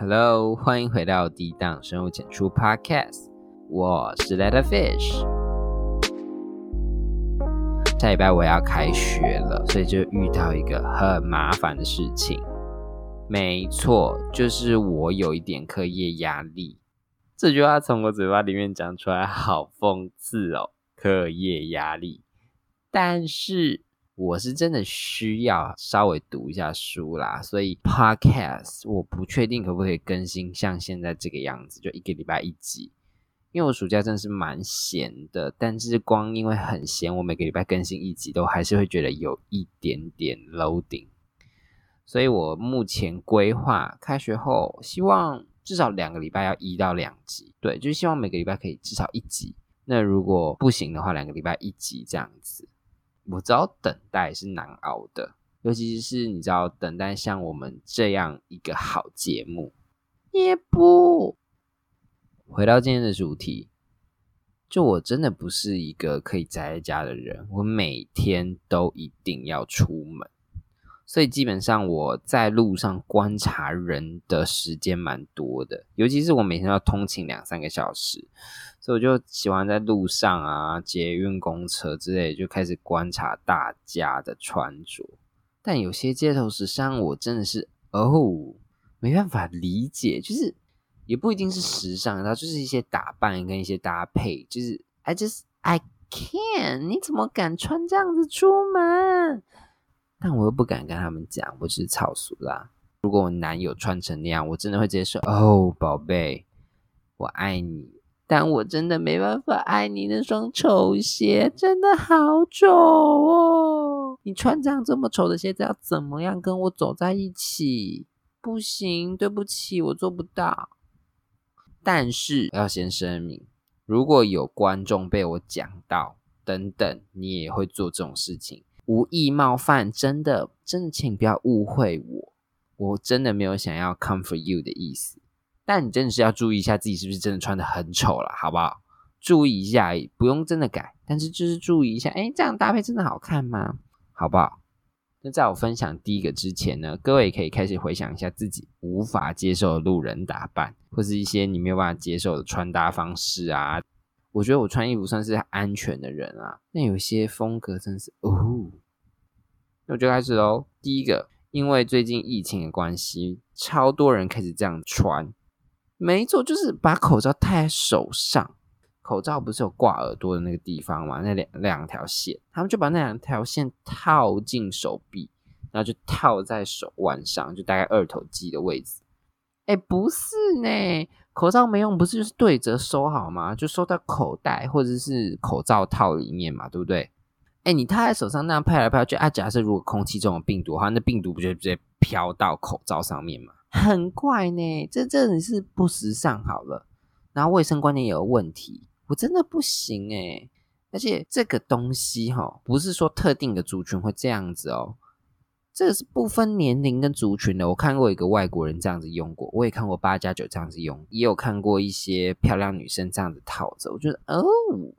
Hello，欢迎回到低档生物检出 Podcast，我是 Letter Fish。下礼拜我要开学了，所以就遇到一个很麻烦的事情。没错，就是我有一点课业压力。这句话从我嘴巴里面讲出来，好讽刺哦！课业压力，但是。我是真的需要稍微读一下书啦，所以 podcast 我不确定可不可以更新像现在这个样子，就一个礼拜一集。因为我暑假真的是蛮闲的，但是光因为很闲，我每个礼拜更新一集都还是会觉得有一点点 loading。所以我目前规划开学后，希望至少两个礼拜要一到两集，对，就是希望每个礼拜可以至少一集。那如果不行的话，两个礼拜一集这样子。我知道等待是难熬的，尤其是你知道等待像我们这样一个好节目，也不回到今天的主题。就我真的不是一个可以宅在家的人，我每天都一定要出门。所以基本上我在路上观察人的时间蛮多的，尤其是我每天要通勤两三个小时，所以我就喜欢在路上啊、捷运、公车之类，就开始观察大家的穿着。但有些街头时尚，我真的是哦没办法理解，就是也不一定是时尚，它就是一些打扮跟一些搭配，就是 I just I can，你怎么敢穿这样子出门？但我又不敢跟他们讲，我是草俗啦。如果我男友穿成那样，我真的会直接说：“哦，宝贝，我爱你。”但我真的没办法爱你那双丑鞋，真的好丑哦！你穿这样这么丑的鞋子，要怎么样跟我走在一起？不行，对不起，我做不到。但是要先声明，如果有观众被我讲到等等，你也会做这种事情。无意冒犯，真的，真的，请不要误会我，我真的没有想要 comfort you 的意思。但你真的是要注意一下自己是不是真的穿的很丑了，好不好？注意一下，不用真的改，但是就是注意一下，哎，这样搭配真的好看吗？好不好？那在我分享第一个之前呢，各位可以开始回想一下自己无法接受的路人打扮，或是一些你没有办法接受的穿搭方式啊。我觉得我穿衣服算是安全的人啊，那有些风格真是哦，那我就开始喽。第一个，因为最近疫情的关系，超多人开始这样穿。没错，就是把口罩戴在手上，口罩不是有挂耳朵的那个地方吗？那两两条线，他们就把那两条线套进手臂，然后就套在手腕上，就大概二头肌的位置。哎，不是呢。口罩没用，不是就是对折收好吗？就收到口袋或者是口罩套里面嘛，对不对？哎，你套在手上那样拍来拍去，啊，假设如果空气中有病毒的话，那病毒不就直接飘到口罩上面吗？很怪呢，这真的是不时尚好了。然后卫生观念也有问题，我真的不行哎。而且这个东西哈，不是说特定的族群会这样子哦。这个是不分年龄跟族群的。我看过一个外国人这样子用过，我也看过八加九这样子用，也有看过一些漂亮女生这样子套着。我觉得，哦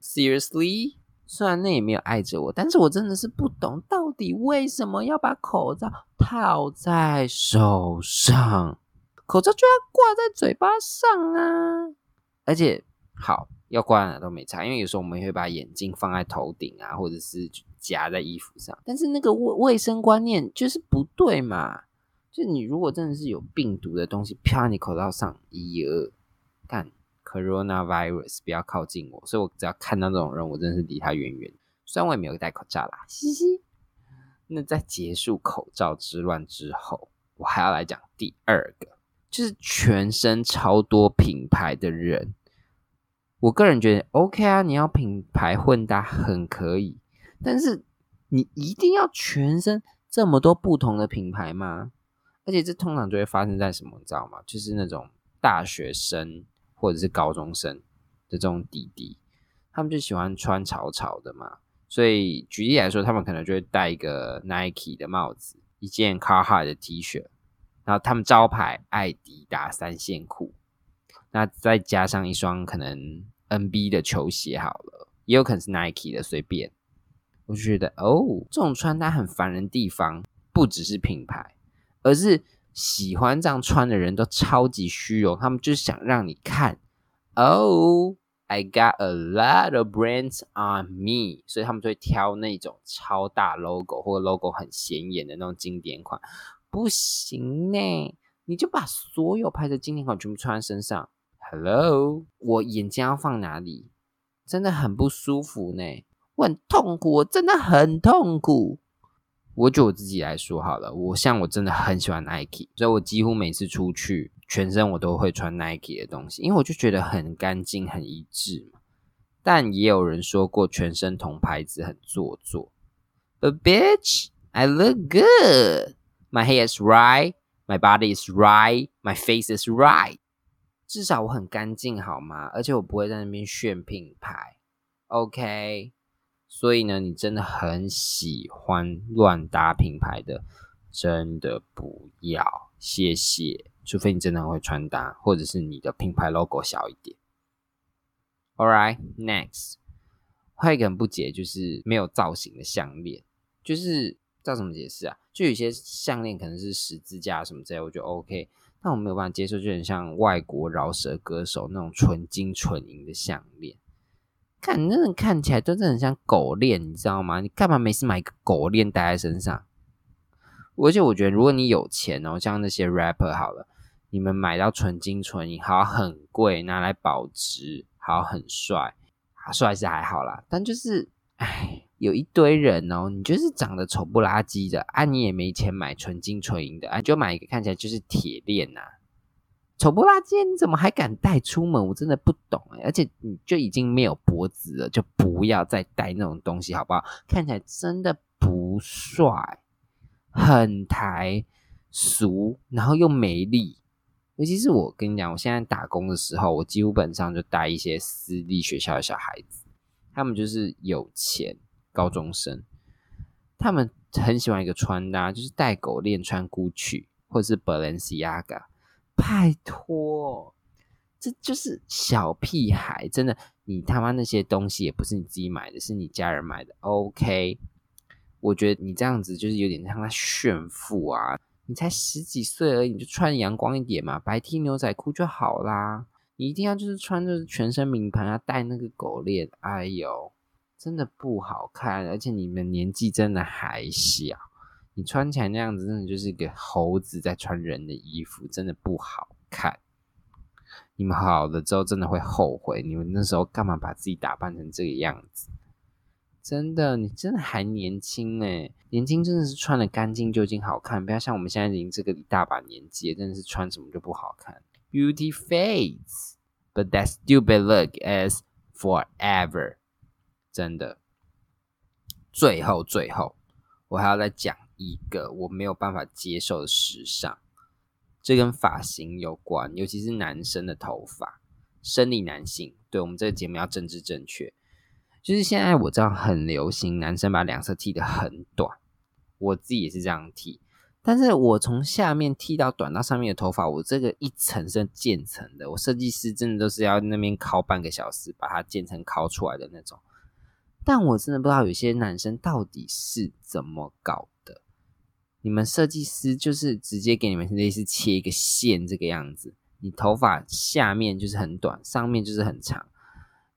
，seriously，虽然那也没有碍着我，但是我真的是不懂，到底为什么要把口罩套在手上？口罩就要挂在嘴巴上啊！而且，好要挂哪都没差，因为有时候我们会把眼镜放在头顶啊，或者是。夹在衣服上，但是那个卫卫生观念就是不对嘛？就你如果真的是有病毒的东西飘在你口罩上，一二看 coronavirus，不要靠近我。所以我只要看到这种人，我真的是离他远远。虽然我也没有戴口罩啦，嘻嘻。那在结束口罩之乱之后，我还要来讲第二个，就是全身超多品牌的人。我个人觉得 OK 啊，你要品牌混搭很可以。但是你一定要全身这么多不同的品牌吗？而且这通常就会发生在什么，你知道吗？就是那种大学生或者是高中生的这种弟弟，他们就喜欢穿潮潮的嘛。所以举例来说，他们可能就会戴一个 Nike 的帽子，一件 carhart 的 T 恤，然后他们招牌艾迪达三线裤，那再加上一双可能 NB 的球鞋好了，也有可能是 Nike 的，随便。我就觉得哦，这种穿搭很烦人地方，不只是品牌，而是喜欢这样穿的人都超级虚荣，他们就想让你看，Oh, I got a lot of brands on me，所以他们就会挑那种超大 logo 或者 logo 很显眼的那种经典款。不行呢，你就把所有牌的经典款全部穿在身上。Hello，我眼睛要放哪里？真的很不舒服呢，我很痛苦，我真的很痛苦。我就我自己来说好了，我像我真的很喜欢 Nike，所以我几乎每次出去，全身我都会穿 Nike 的东西，因为我就觉得很干净、很一致嘛。但也有人说过，全身同牌子很做作。But bitch, I look good. My hair is right, my body is right, my face is right. 至少我很干净，好吗？而且我不会在那边炫品牌。OK。所以呢，你真的很喜欢乱搭品牌的，真的不要，谢谢。除非你真的很会穿搭，或者是你的品牌 logo 小一点。All right, next，还有一个很不解，就是没有造型的项链，就是叫怎么解释啊？就有些项链可能是十字架什么之类，我觉得 OK，但我没有办法接受，就很像外国饶舌歌手那种纯金纯银的项链。看，你那看起来都是很像狗链，你知道吗？你干嘛没事买一个狗链戴在身上？而且我觉得，如果你有钱哦，像那些 rapper 好了，你们买到纯金纯银，好很贵，拿来保值，好很帅，帅是还好啦。但就是，哎，有一堆人哦，你就是长得丑不拉几的啊，你也没钱买纯金纯银的啊，就买一个看起来就是铁链呐。丑不拉几，你怎么还敢戴出门？我真的不懂哎！而且你就已经没有脖子了，就不要再戴那种东西好不好？看起来真的不帅，很台俗，然后又没力。尤其是我跟你讲，我现在打工的时候，我基本上就带一些私立学校的小孩子，他们就是有钱高中生，他们很喜欢一个穿搭，就是戴狗链穿 Gucci 或者是 Balenciaga。拜托，这就是小屁孩，真的，你他妈那些东西也不是你自己买的，是你家人买的。OK，我觉得你这样子就是有点像他炫富啊！你才十几岁而已，你就穿阳光一点嘛，白 T 牛仔裤就好啦。你一定要就是穿着全身名牌，啊戴那个狗链，哎呦，真的不好看，而且你们年纪真的还小。你穿起来那样子，真的就是一个猴子在穿人的衣服，真的不好看。你们好了之后，真的会后悔，你们那时候干嘛把自己打扮成这个样子？真的，你真的还年轻哎，年轻真的是穿的干净就已经好看，不要像我们现在已经这个一大把年纪，真的是穿什么就不好看。Beauty fades, but that stupid look is forever。真的，最后最后，我还要再讲。一个我没有办法接受的时尚，这跟发型有关，尤其是男生的头发，生理男性。对我们这个节目要政治正确，就是现在我知道很流行，男生把两侧剃得很短，我自己也是这样剃，但是我从下面剃到短到上面的头发，我这个一层是渐层的，我设计师真的都是要那边敲半个小时把它渐层敲出来的那种，但我真的不知道有些男生到底是怎么搞的。你们设计师就是直接给你们类似切一个线这个样子，你头发下面就是很短，上面就是很长，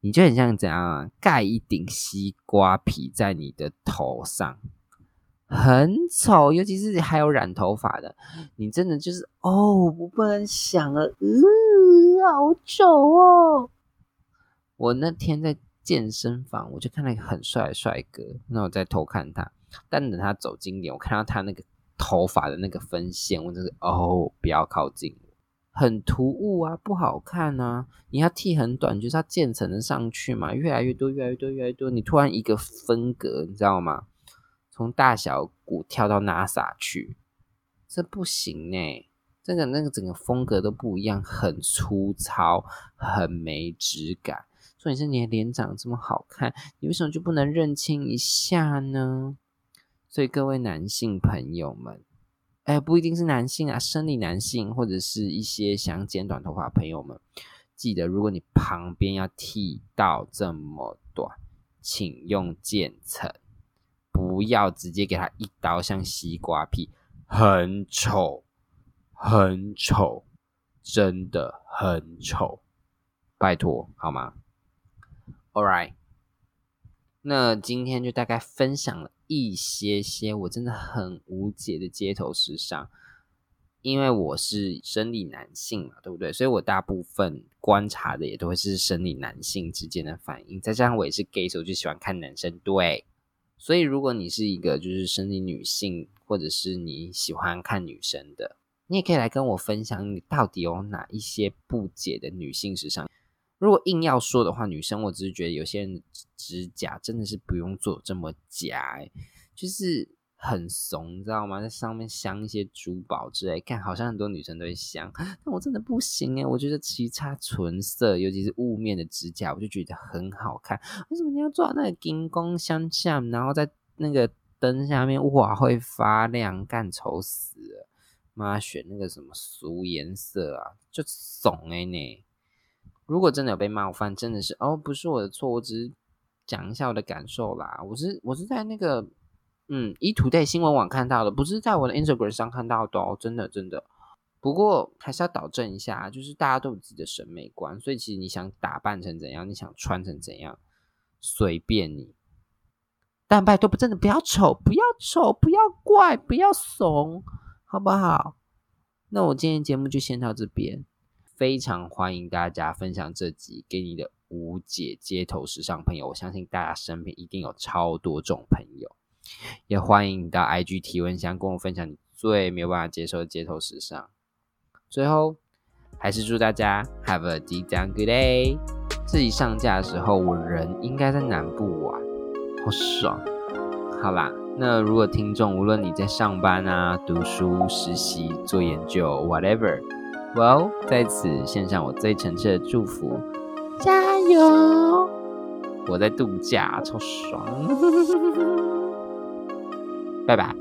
你就很像怎样啊？盖一顶西瓜皮在你的头上，很丑。尤其是还有染头发的，你真的就是哦，我不能想了，嗯，好丑哦。我那天在健身房，我就看到一个很帅的帅哥，那我在偷看他，但等他走近点，我看到他那个。头发的那个分线，我真是哦，不要靠近我，很突兀啊，不好看啊！你要剃很短，就是要渐层的上去嘛，越来越多，越来越多，越来越多。你突然一个分隔，你知道吗？从大小骨跳到 NASA 去，这不行呢。这个那个整个风格都不一样，很粗糙，很没质感。所以说你的脸长这么好看，你为什么就不能认清一下呢？所以各位男性朋友们，哎，不一定是男性啊，生理男性或者是一些想剪短头发的朋友们，记得如果你旁边要剃到这么短，请用渐层，不要直接给他一刀像西瓜皮，很丑，很丑，真的很丑，拜托好吗？All right，那今天就大概分享了一些些我真的很无解的街头时尚。因为我是生理男性嘛，对不对？所以我大部分观察的也都会是生理男性之间的反应。再加上我也是 gay，所以我就喜欢看男生。对，所以如果你是一个就是生理女性，或者是你喜欢看女生的，你也可以来跟我分享，你到底有哪一些不解的女性时尚。如果硬要说的话，女生我只是觉得有些人指甲真的是不用做这么假，就是。很怂，你知道吗？在上面镶一些珠宝之类，看好像很多女生都会镶，但我真的不行哎！我觉得其他纯色，尤其是雾面的指甲，我就觉得很好看。为什么你要做那个金光相嵌，然后在那个灯下面哇会发亮，干丑死了！妈选那个什么俗颜色啊，就怂哎你！如果真的有被冒犯，真的是哦，不是我的错，我只是讲一下我的感受啦。我是我是在那个。嗯，以土 y 新闻网看到的，不是在我的 Instagram 上看到的哦，真的真的。不过还是要导正一下，就是大家都有自己的审美观，所以其实你想打扮成怎样，你想穿成怎样，随便你。但拜托不真的不要丑，不要丑，不要怪，不要怂，好不好？那我今天节目就先到这边，非常欢迎大家分享这集给你的无解街头时尚朋友，我相信大家身边一定有超多种朋友。也欢迎你到 IG 提问箱跟我分享你最没有办法接受的街头时尚。最后，还是祝大家 Have a deep down good day。自己上架的时候，我人应该在南部玩，好爽。好啦，那如果听众无论你在上班啊、读书、实习、做研究，whatever，whatever，well，在此献上我最诚挚的祝福，加油！我在度假，超爽。拜拜。